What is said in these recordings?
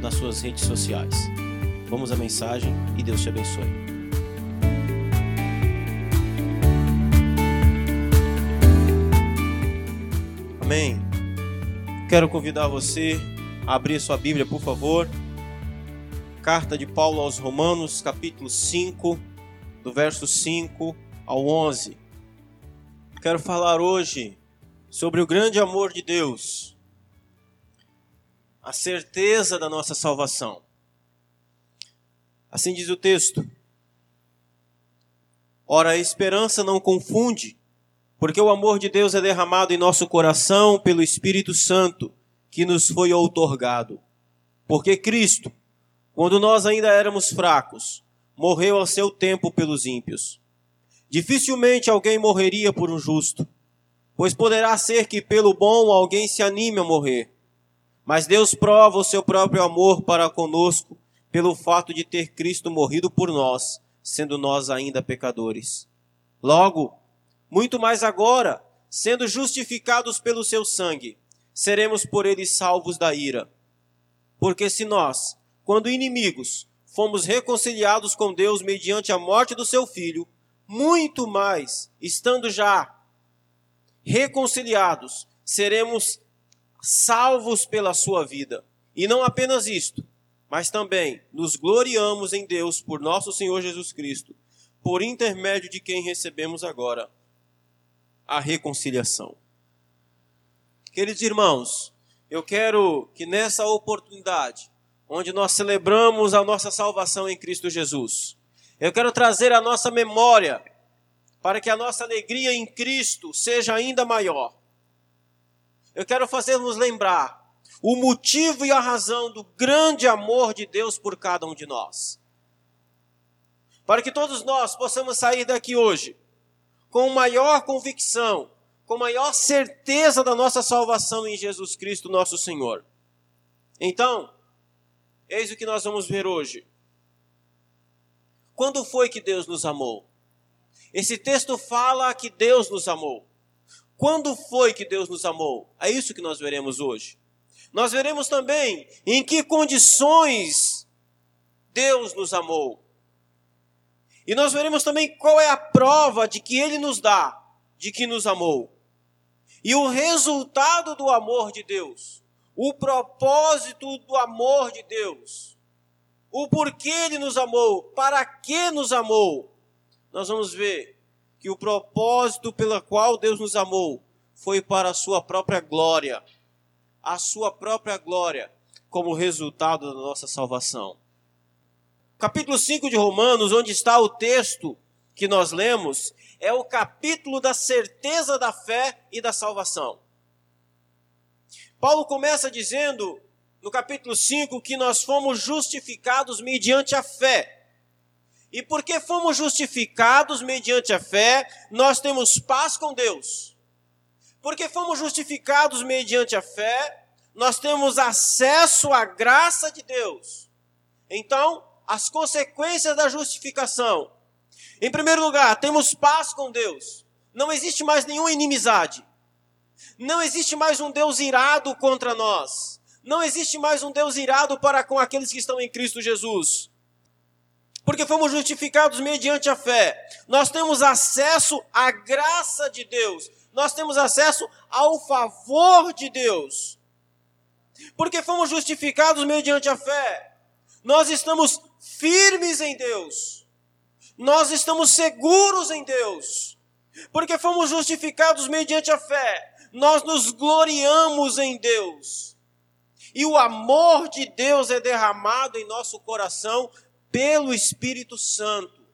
nas suas redes sociais. Vamos à mensagem e Deus te abençoe. Amém. Quero convidar você a abrir sua Bíblia, por favor. Carta de Paulo aos Romanos, capítulo 5, do verso 5 ao 11. Quero falar hoje sobre o grande amor de Deus a certeza da nossa salvação. Assim diz o texto. Ora, a esperança não confunde, porque o amor de Deus é derramado em nosso coração pelo Espírito Santo que nos foi outorgado. Porque Cristo, quando nós ainda éramos fracos, morreu ao seu tempo pelos ímpios. Dificilmente alguém morreria por um justo, pois poderá ser que pelo bom alguém se anime a morrer. Mas Deus prova o seu próprio amor para conosco pelo fato de ter Cristo morrido por nós, sendo nós ainda pecadores. Logo, muito mais agora, sendo justificados pelo seu sangue, seremos por ele salvos da ira. Porque se nós, quando inimigos, fomos reconciliados com Deus mediante a morte do seu filho, muito mais, estando já reconciliados, seremos salvos pela sua vida. E não apenas isto, mas também nos gloriamos em Deus por nosso Senhor Jesus Cristo, por intermédio de quem recebemos agora a reconciliação. Queridos irmãos, eu quero que nessa oportunidade, onde nós celebramos a nossa salvação em Cristo Jesus, eu quero trazer a nossa memória para que a nossa alegria em Cristo seja ainda maior eu quero fazer-nos lembrar o motivo e a razão do grande amor de Deus por cada um de nós. Para que todos nós possamos sair daqui hoje com maior convicção, com maior certeza da nossa salvação em Jesus Cristo, nosso Senhor. Então, eis o que nós vamos ver hoje. Quando foi que Deus nos amou? Esse texto fala que Deus nos amou. Quando foi que Deus nos amou? É isso que nós veremos hoje. Nós veremos também em que condições Deus nos amou. E nós veremos também qual é a prova de que Ele nos dá de que nos amou. E o resultado do amor de Deus. O propósito do amor de Deus. O porquê Ele nos amou. Para que nos amou. Nós vamos ver que o propósito pelo qual Deus nos amou foi para a sua própria glória, a sua própria glória, como resultado da nossa salvação. Capítulo 5 de Romanos, onde está o texto que nós lemos, é o capítulo da certeza da fé e da salvação. Paulo começa dizendo, no capítulo 5, que nós fomos justificados mediante a fé. E porque fomos justificados mediante a fé, nós temos paz com Deus. Porque fomos justificados mediante a fé, nós temos acesso à graça de Deus. Então, as consequências da justificação. Em primeiro lugar, temos paz com Deus. Não existe mais nenhuma inimizade. Não existe mais um Deus irado contra nós. Não existe mais um Deus irado para com aqueles que estão em Cristo Jesus porque fomos justificados mediante a fé. Nós temos acesso à graça de Deus. Nós temos acesso ao favor de Deus. Porque fomos justificados mediante a fé. Nós estamos firmes em Deus. Nós estamos seguros em Deus. Porque fomos justificados mediante a fé. Nós nos gloriamos em Deus. E o amor de Deus é derramado em nosso coração pelo Espírito Santo.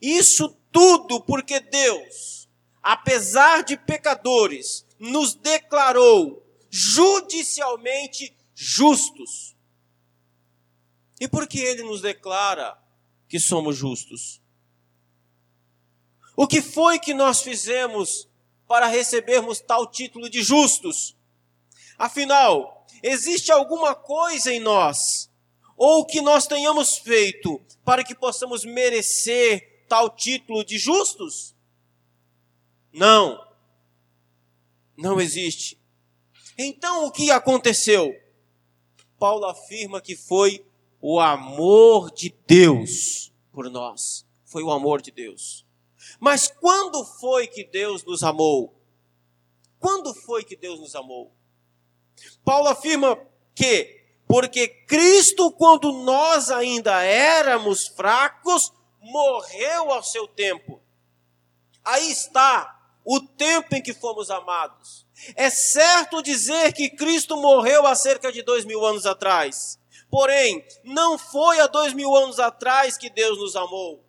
Isso tudo porque Deus, apesar de pecadores, nos declarou judicialmente justos. E por que ele nos declara que somos justos? O que foi que nós fizemos para recebermos tal título de justos? Afinal, existe alguma coisa em nós, ou que nós tenhamos feito, para que possamos merecer tal título de justos? Não. Não existe. Então o que aconteceu? Paulo afirma que foi o amor de Deus por nós. Foi o amor de Deus. Mas quando foi que Deus nos amou? Quando foi que Deus nos amou? Paulo afirma que, porque Cristo, quando nós ainda éramos fracos, morreu ao seu tempo. Aí está o tempo em que fomos amados. É certo dizer que Cristo morreu há cerca de dois mil anos atrás. Porém, não foi há dois mil anos atrás que Deus nos amou.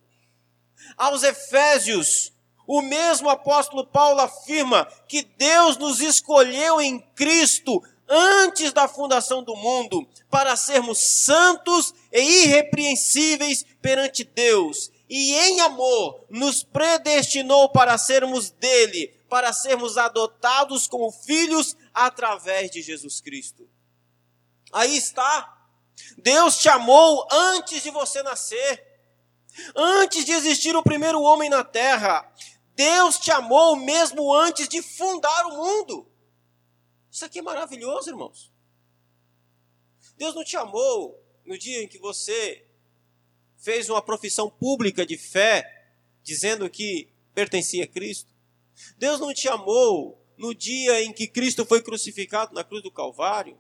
Aos Efésios, o mesmo apóstolo Paulo afirma que Deus nos escolheu em Cristo antes da fundação do mundo para sermos santos e irrepreensíveis perante Deus. E em amor nos predestinou para sermos dele, para sermos adotados como filhos através de Jesus Cristo. Aí está. Deus te amou antes de você nascer. Antes de existir o primeiro homem na terra, Deus te amou mesmo antes de fundar o mundo. Isso aqui é maravilhoso, irmãos. Deus não te amou no dia em que você fez uma profissão pública de fé, dizendo que pertencia a Cristo. Deus não te amou no dia em que Cristo foi crucificado na cruz do Calvário.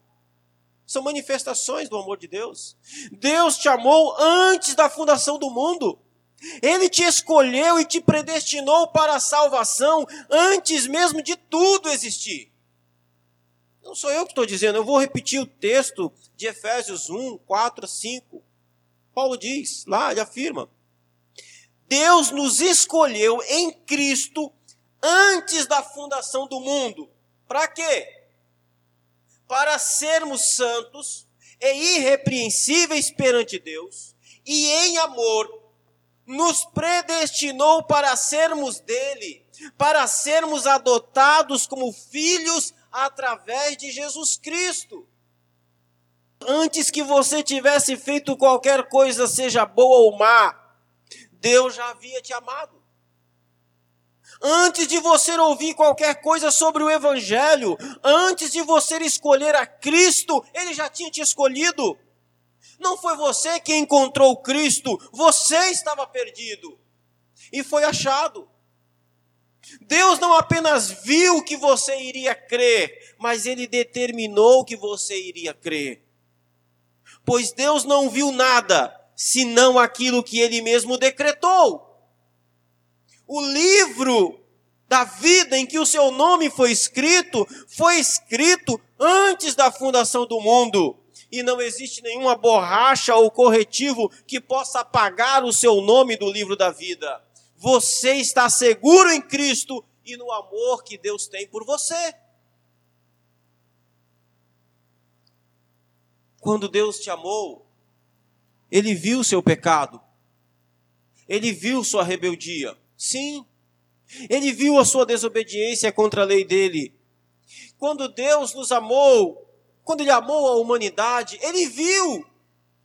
São manifestações do amor de Deus. Deus te amou antes da fundação do mundo. Ele te escolheu e te predestinou para a salvação antes mesmo de tudo existir. Não sou eu que estou dizendo, eu vou repetir o texto de Efésios 1, 4 5. Paulo diz, lá, ele afirma: Deus nos escolheu em Cristo antes da fundação do mundo. Para quê? para sermos santos e irrepreensíveis perante Deus, e em amor nos predestinou para sermos dele, para sermos adotados como filhos através de Jesus Cristo. Antes que você tivesse feito qualquer coisa, seja boa ou má, Deus já havia te amado. Antes de você ouvir qualquer coisa sobre o Evangelho, antes de você escolher a Cristo, Ele já tinha te escolhido. Não foi você que encontrou Cristo, você estava perdido e foi achado. Deus não apenas viu que você iria crer, mas Ele determinou que você iria crer. Pois Deus não viu nada senão aquilo que Ele mesmo decretou o livro da vida em que o seu nome foi escrito, foi escrito antes da fundação do mundo. E não existe nenhuma borracha ou corretivo que possa apagar o seu nome do livro da vida. Você está seguro em Cristo e no amor que Deus tem por você. Quando Deus te amou, Ele viu seu pecado, Ele viu sua rebeldia, Sim. Ele viu a sua desobediência contra a lei dele. Quando Deus nos amou, quando ele amou a humanidade, ele viu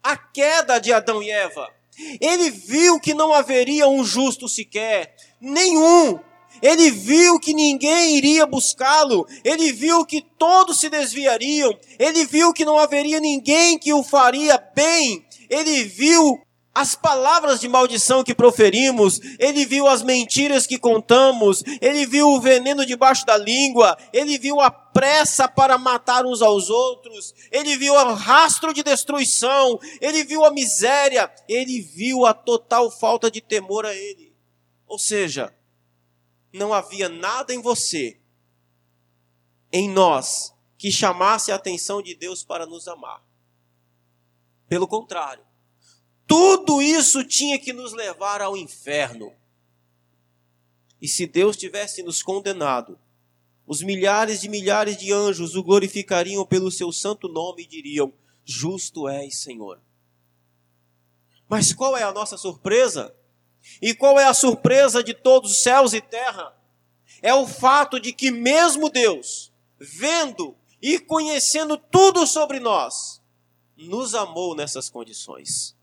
a queda de Adão e Eva. Ele viu que não haveria um justo sequer, nenhum. Ele viu que ninguém iria buscá-lo. Ele viu que todos se desviariam. Ele viu que não haveria ninguém que o faria bem. Ele viu as palavras de maldição que proferimos, ele viu as mentiras que contamos, ele viu o veneno debaixo da língua, ele viu a pressa para matar uns aos outros, ele viu o rastro de destruição, ele viu a miséria, ele viu a total falta de temor a ele. Ou seja, não havia nada em você, em nós, que chamasse a atenção de Deus para nos amar. Pelo contrário, tudo isso tinha que nos levar ao inferno. E se Deus tivesse nos condenado, os milhares de milhares de anjos o glorificariam pelo seu santo nome e diriam: Justo és, Senhor. Mas qual é a nossa surpresa? E qual é a surpresa de todos os céus e terra? É o fato de que, mesmo Deus, vendo e conhecendo tudo sobre nós, nos amou nessas condições.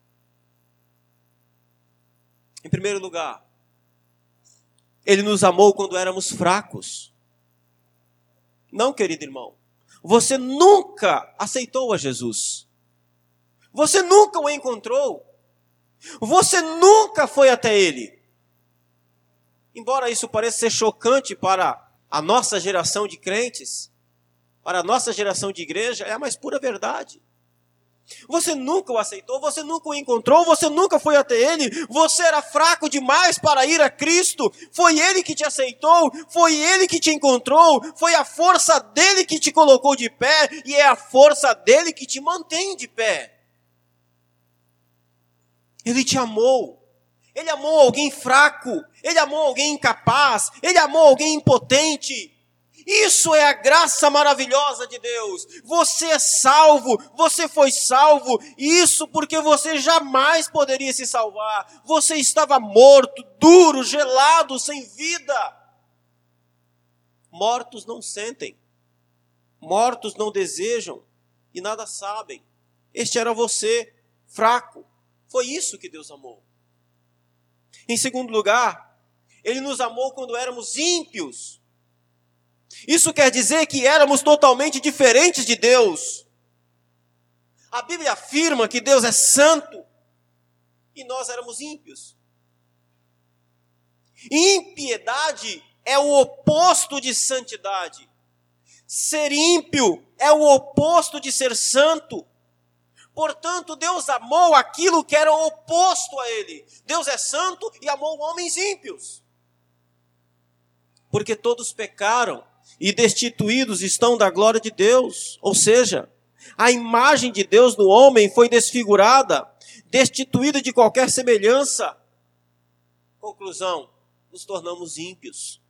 Em primeiro lugar, Ele nos amou quando éramos fracos. Não, querido irmão, você nunca aceitou a Jesus. Você nunca o encontrou. Você nunca foi até Ele. Embora isso pareça ser chocante para a nossa geração de crentes, para a nossa geração de igreja, é a mais pura verdade. Você nunca o aceitou, você nunca o encontrou, você nunca foi até ele, você era fraco demais para ir a Cristo. Foi ele que te aceitou, foi ele que te encontrou, foi a força dele que te colocou de pé e é a força dele que te mantém de pé. Ele te amou. Ele amou alguém fraco, ele amou alguém incapaz, ele amou alguém impotente. Isso é a graça maravilhosa de Deus. Você é salvo, você foi salvo, isso porque você jamais poderia se salvar. Você estava morto, duro, gelado, sem vida. Mortos não sentem, mortos não desejam e nada sabem. Este era você, fraco. Foi isso que Deus amou. Em segundo lugar, Ele nos amou quando éramos ímpios. Isso quer dizer que éramos totalmente diferentes de Deus. A Bíblia afirma que Deus é santo e nós éramos ímpios. Impiedade é o oposto de santidade. Ser ímpio é o oposto de ser santo. Portanto, Deus amou aquilo que era oposto a Ele. Deus é santo e amou homens ímpios. Porque todos pecaram e destituídos estão da glória de Deus. Ou seja, a imagem de Deus no homem foi desfigurada, destituída de qualquer semelhança. Conclusão: nos tornamos ímpios,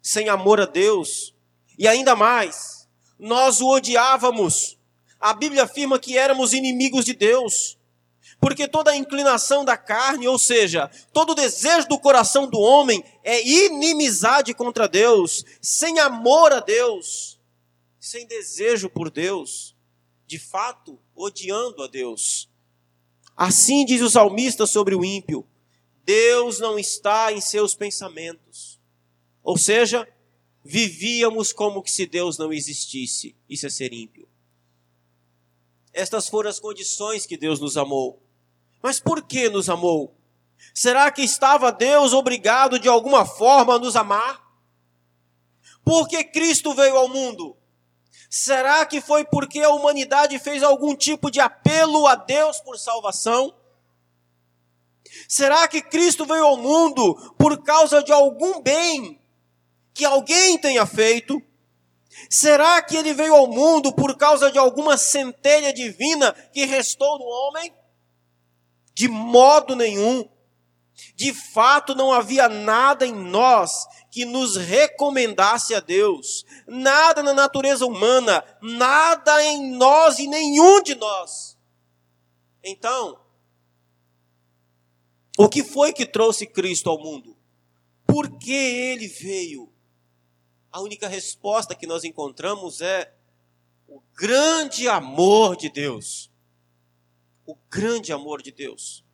sem amor a Deus, e ainda mais, nós o odiávamos a Bíblia afirma que éramos inimigos de Deus. Porque toda inclinação da carne, ou seja, todo desejo do coração do homem é inimizade contra Deus, sem amor a Deus, sem desejo por Deus, de fato, odiando a Deus. Assim diz o salmista sobre o ímpio: Deus não está em seus pensamentos. Ou seja, vivíamos como se Deus não existisse. Isso é ser ímpio. Estas foram as condições que Deus nos amou. Mas por que nos amou? Será que estava Deus obrigado de alguma forma a nos amar? Porque Cristo veio ao mundo? Será que foi porque a humanidade fez algum tipo de apelo a Deus por salvação? Será que Cristo veio ao mundo por causa de algum bem que alguém tenha feito? Será que ele veio ao mundo por causa de alguma centelha divina que restou no homem? De modo nenhum. De fato, não havia nada em nós que nos recomendasse a Deus, nada na natureza humana, nada em nós e nenhum de nós. Então, o que foi que trouxe Cristo ao mundo? Por que ele veio? a única resposta que nós encontramos é o grande amor de Deus. O grande amor de Deus.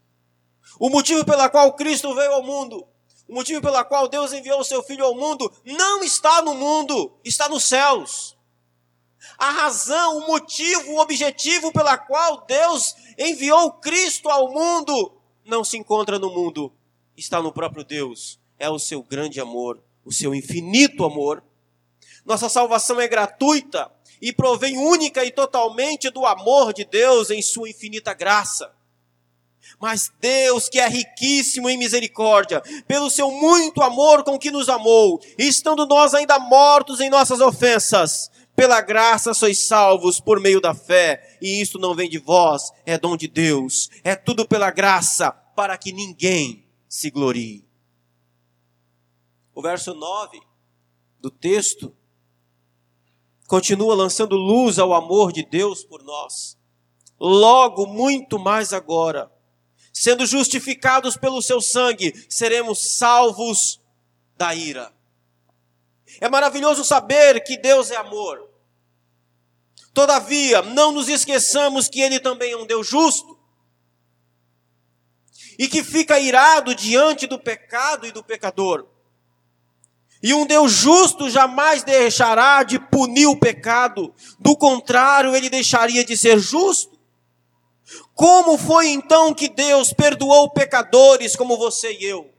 O motivo pela qual Cristo veio ao mundo, o motivo pela qual Deus enviou o seu Filho ao mundo, não está no mundo, está nos céus. A razão, o motivo, o objetivo pela qual Deus enviou Cristo ao mundo não se encontra no mundo, está no próprio Deus. É o seu grande amor, o seu infinito amor nossa salvação é gratuita e provém única e totalmente do amor de Deus em sua infinita graça. Mas Deus, que é riquíssimo em misericórdia, pelo seu muito amor com que nos amou, estando nós ainda mortos em nossas ofensas, pela graça sois salvos por meio da fé, e isto não vem de vós, é dom de Deus, é tudo pela graça, para que ninguém se glorie. O verso 9 do texto continua lançando luz ao amor de Deus por nós. Logo, muito mais agora, sendo justificados pelo seu sangue, seremos salvos da ira. É maravilhoso saber que Deus é amor. Todavia, não nos esqueçamos que Ele também é um Deus justo e que fica irado diante do pecado e do pecador. E um Deus justo jamais deixará de punir o pecado, do contrário, ele deixaria de ser justo. Como foi então que Deus perdoou pecadores como você e eu?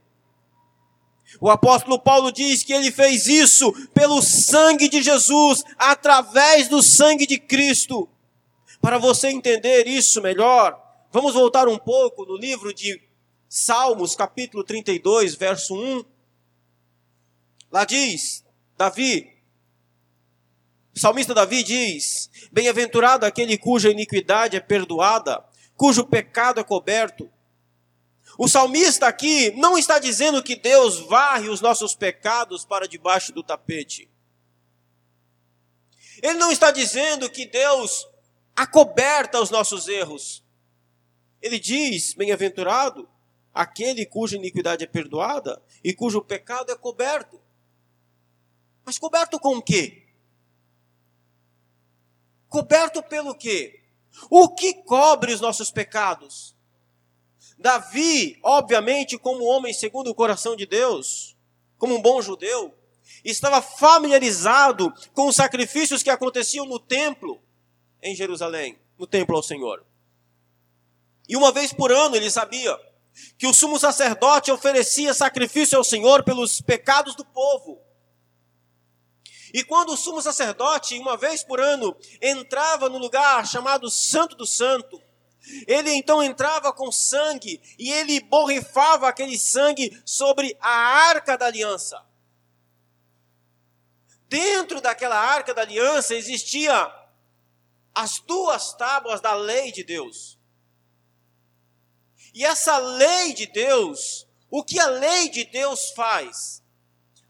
O apóstolo Paulo diz que ele fez isso pelo sangue de Jesus, através do sangue de Cristo. Para você entender isso melhor, vamos voltar um pouco no livro de Salmos, capítulo 32, verso 1. Lá diz, Davi, o salmista Davi diz: Bem-aventurado aquele cuja iniquidade é perdoada, cujo pecado é coberto. O salmista aqui não está dizendo que Deus varre os nossos pecados para debaixo do tapete. Ele não está dizendo que Deus acoberta os nossos erros. Ele diz: Bem-aventurado aquele cuja iniquidade é perdoada e cujo pecado é coberto. Mas coberto com o quê? Coberto pelo quê? O que cobre os nossos pecados? Davi, obviamente, como homem segundo o coração de Deus, como um bom judeu, estava familiarizado com os sacrifícios que aconteciam no templo em Jerusalém, no templo ao Senhor. E uma vez por ano ele sabia que o sumo sacerdote oferecia sacrifício ao Senhor pelos pecados do povo. E quando o sumo sacerdote, uma vez por ano, entrava no lugar chamado Santo do Santo, ele então entrava com sangue e ele borrifava aquele sangue sobre a arca da aliança. Dentro daquela arca da aliança existia as duas tábuas da lei de Deus. E essa lei de Deus, o que a lei de Deus faz?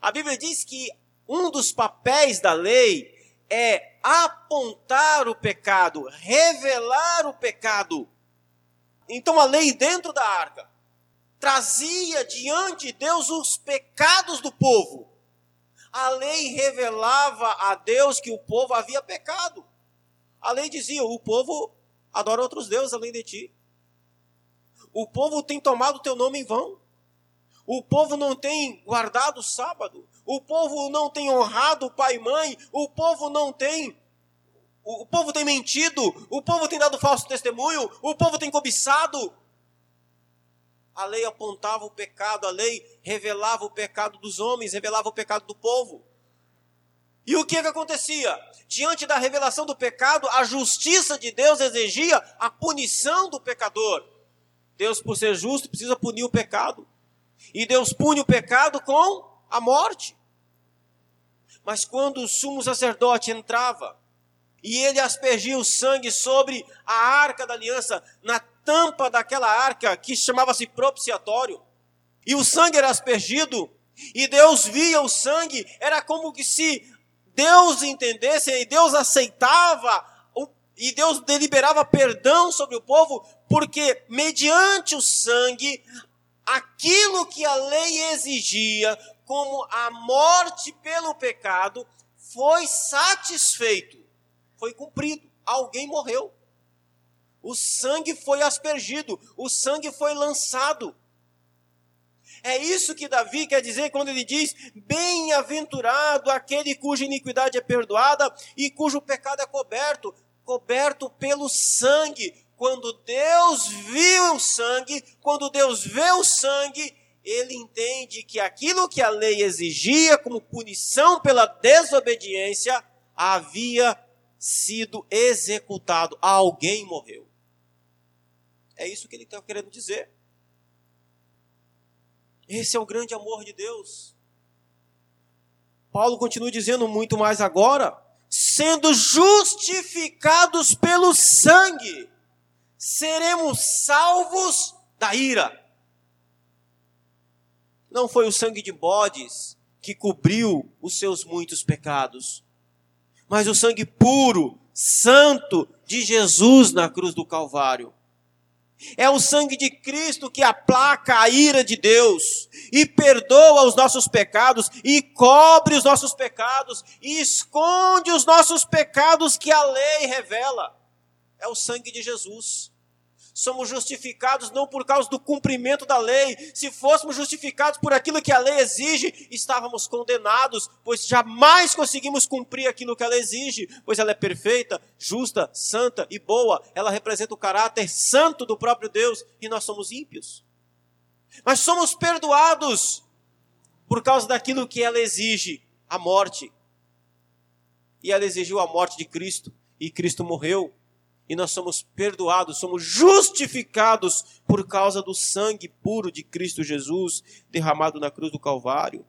A Bíblia diz que um dos papéis da lei é apontar o pecado, revelar o pecado. Então a lei dentro da arca trazia diante de Deus os pecados do povo. A lei revelava a Deus que o povo havia pecado. A lei dizia: o povo adora outros deuses além de ti. O povo tem tomado o teu nome em vão. O povo não tem guardado o sábado. O povo não tem honrado pai e mãe. O povo não tem. O povo tem mentido. O povo tem dado falso testemunho. O povo tem cobiçado. A lei apontava o pecado, a lei revelava o pecado dos homens, revelava o pecado do povo. E o que, é que acontecia? Diante da revelação do pecado, a justiça de Deus exigia a punição do pecador. Deus, por ser justo, precisa punir o pecado. E Deus pune o pecado com a morte. Mas quando o sumo sacerdote entrava e ele aspergia o sangue sobre a arca da aliança, na tampa daquela arca que chamava-se propiciatório, e o sangue era aspergido, e Deus via o sangue, era como que se Deus entendesse e Deus aceitava e Deus deliberava perdão sobre o povo, porque mediante o sangue aquilo que a lei exigia, como a morte pelo pecado, foi satisfeito, foi cumprido. Alguém morreu. O sangue foi aspergido, o sangue foi lançado. É isso que Davi quer dizer quando ele diz: Bem-aventurado aquele cuja iniquidade é perdoada e cujo pecado é coberto coberto pelo sangue, quando Deus viu o sangue, quando Deus vê o sangue, ele entende que aquilo que a lei exigia como punição pela desobediência havia sido executado. Alguém morreu. É isso que ele está querendo dizer. Esse é o grande amor de Deus. Paulo continua dizendo muito mais agora, sendo justificados pelo sangue seremos salvos da ira. Não foi o sangue de bodes que cobriu os seus muitos pecados, mas o sangue puro, santo de Jesus na cruz do Calvário. É o sangue de Cristo que aplaca a ira de Deus e perdoa os nossos pecados e cobre os nossos pecados e esconde os nossos pecados que a lei revela. É o sangue de Jesus somos justificados não por causa do cumprimento da lei. Se fôssemos justificados por aquilo que a lei exige, estávamos condenados, pois jamais conseguimos cumprir aquilo que ela exige, pois ela é perfeita, justa, santa e boa. Ela representa o caráter santo do próprio Deus e nós somos ímpios. Mas somos perdoados por causa daquilo que ela exige, a morte. E ela exigiu a morte de Cristo, e Cristo morreu e nós somos perdoados, somos justificados por causa do sangue puro de Cristo Jesus derramado na cruz do Calvário.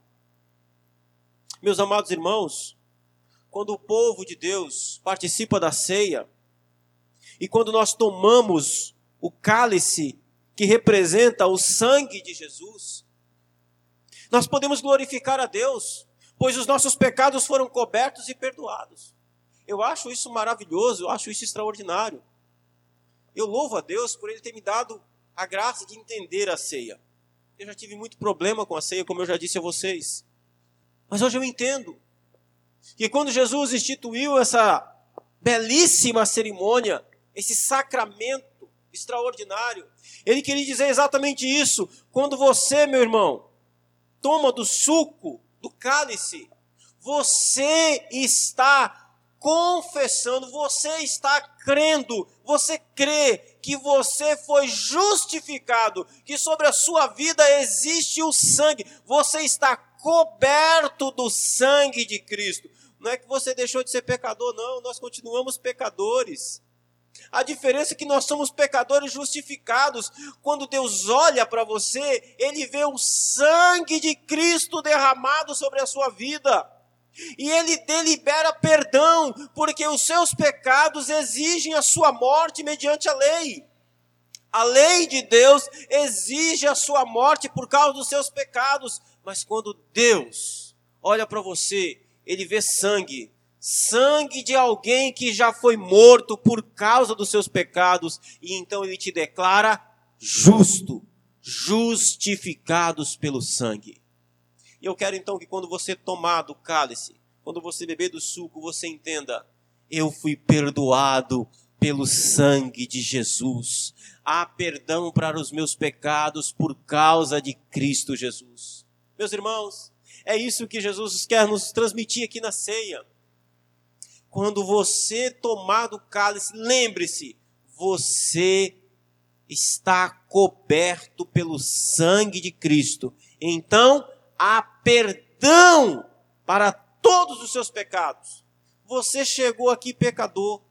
Meus amados irmãos, quando o povo de Deus participa da ceia e quando nós tomamos o cálice que representa o sangue de Jesus, nós podemos glorificar a Deus, pois os nossos pecados foram cobertos e perdoados. Eu acho isso maravilhoso, eu acho isso extraordinário. Eu louvo a Deus por Ele ter me dado a graça de entender a ceia. Eu já tive muito problema com a ceia, como eu já disse a vocês. Mas hoje eu entendo que quando Jesus instituiu essa belíssima cerimônia, esse sacramento extraordinário, ele queria dizer exatamente isso. Quando você, meu irmão, toma do suco, do cálice, você está confessando, você está crendo, você crê que você foi justificado, que sobre a sua vida existe o sangue, você está coberto do sangue de Cristo. Não é que você deixou de ser pecador, não, nós continuamos pecadores. A diferença é que nós somos pecadores justificados. Quando Deus olha para você, Ele vê o sangue de Cristo derramado sobre a sua vida. E ele delibera perdão, porque os seus pecados exigem a sua morte mediante a lei. A lei de Deus exige a sua morte por causa dos seus pecados, mas quando Deus olha para você, ele vê sangue, sangue de alguém que já foi morto por causa dos seus pecados, e então ele te declara justo, justificados pelo sangue. E eu quero então que quando você tomar do cálice, quando você beber do suco, você entenda: eu fui perdoado pelo sangue de Jesus. Há perdão para os meus pecados por causa de Cristo Jesus. Meus irmãos, é isso que Jesus quer nos transmitir aqui na ceia. Quando você tomar do cálice, lembre-se, você está coberto pelo sangue de Cristo. Então, há perdão para todos os seus pecados. Você chegou aqui pecador.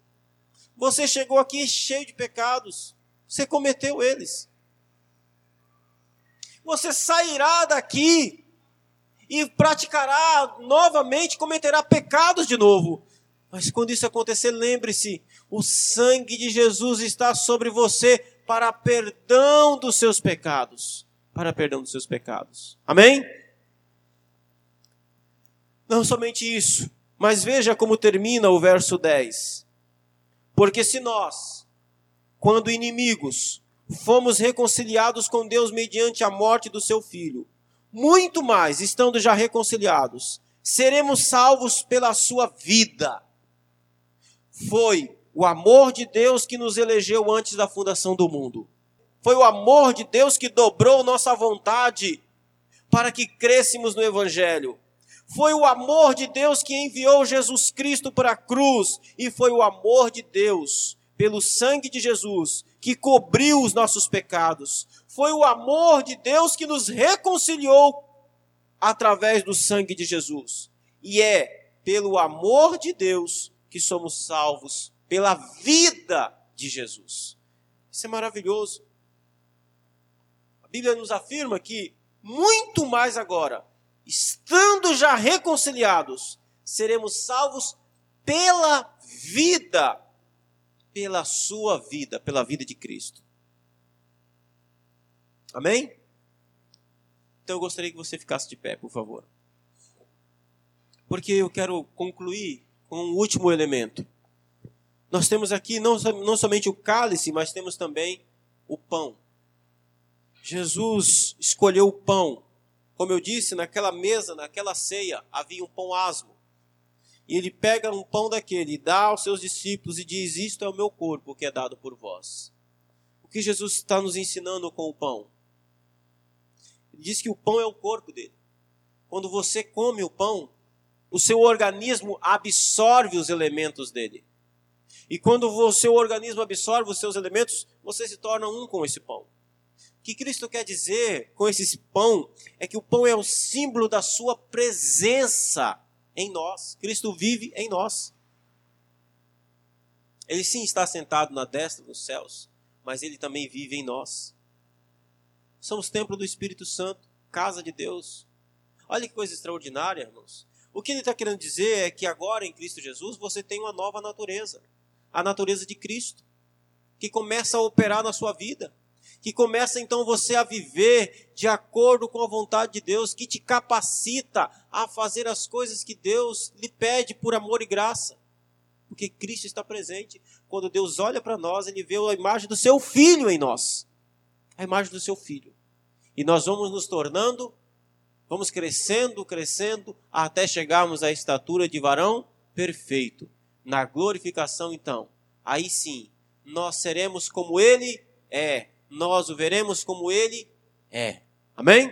Você chegou aqui cheio de pecados. Você cometeu eles. Você sairá daqui e praticará novamente, cometerá pecados de novo. Mas quando isso acontecer, lembre-se: o sangue de Jesus está sobre você para perdão dos seus pecados. Para perdão dos seus pecados. Amém? Não somente isso, mas veja como termina o verso 10. Porque se nós, quando inimigos, fomos reconciliados com Deus mediante a morte do seu filho, muito mais, estando já reconciliados, seremos salvos pela sua vida. Foi o amor de Deus que nos elegeu antes da fundação do mundo. Foi o amor de Deus que dobrou nossa vontade para que crêssemos no Evangelho. Foi o amor de Deus que enviou Jesus Cristo para a cruz, e foi o amor de Deus, pelo sangue de Jesus, que cobriu os nossos pecados. Foi o amor de Deus que nos reconciliou através do sangue de Jesus. E é pelo amor de Deus que somos salvos, pela vida de Jesus. Isso é maravilhoso. A Bíblia nos afirma que muito mais agora estando já reconciliados, seremos salvos pela vida, pela sua vida, pela vida de Cristo. Amém? Então eu gostaria que você ficasse de pé, por favor. Porque eu quero concluir com um último elemento. Nós temos aqui não, não somente o cálice, mas temos também o pão. Jesus escolheu o pão. Como eu disse, naquela mesa, naquela ceia, havia um pão asmo. E ele pega um pão daquele, dá aos seus discípulos e diz: Isto é o meu corpo que é dado por vós. O que Jesus está nos ensinando com o pão? Ele diz que o pão é o corpo dele. Quando você come o pão, o seu organismo absorve os elementos dele. E quando o seu organismo absorve os seus elementos, você se torna um com esse pão. O que Cristo quer dizer com esse pão é que o pão é o símbolo da sua presença em nós. Cristo vive em nós. Ele sim está sentado na destra dos céus, mas ele também vive em nós. Somos templo do Espírito Santo, casa de Deus. Olha que coisa extraordinária, irmãos. O que ele está querendo dizer é que agora em Cristo Jesus você tem uma nova natureza a natureza de Cristo que começa a operar na sua vida que começa então você a viver de acordo com a vontade de Deus, que te capacita a fazer as coisas que Deus lhe pede por amor e graça. Porque Cristo está presente. Quando Deus olha para nós, ele vê a imagem do seu filho em nós. A imagem do seu filho. E nós vamos nos tornando, vamos crescendo, crescendo, até chegarmos à estatura de varão perfeito. Na glorificação, então, aí sim, nós seremos como ele é nós o veremos como ele é. Amém?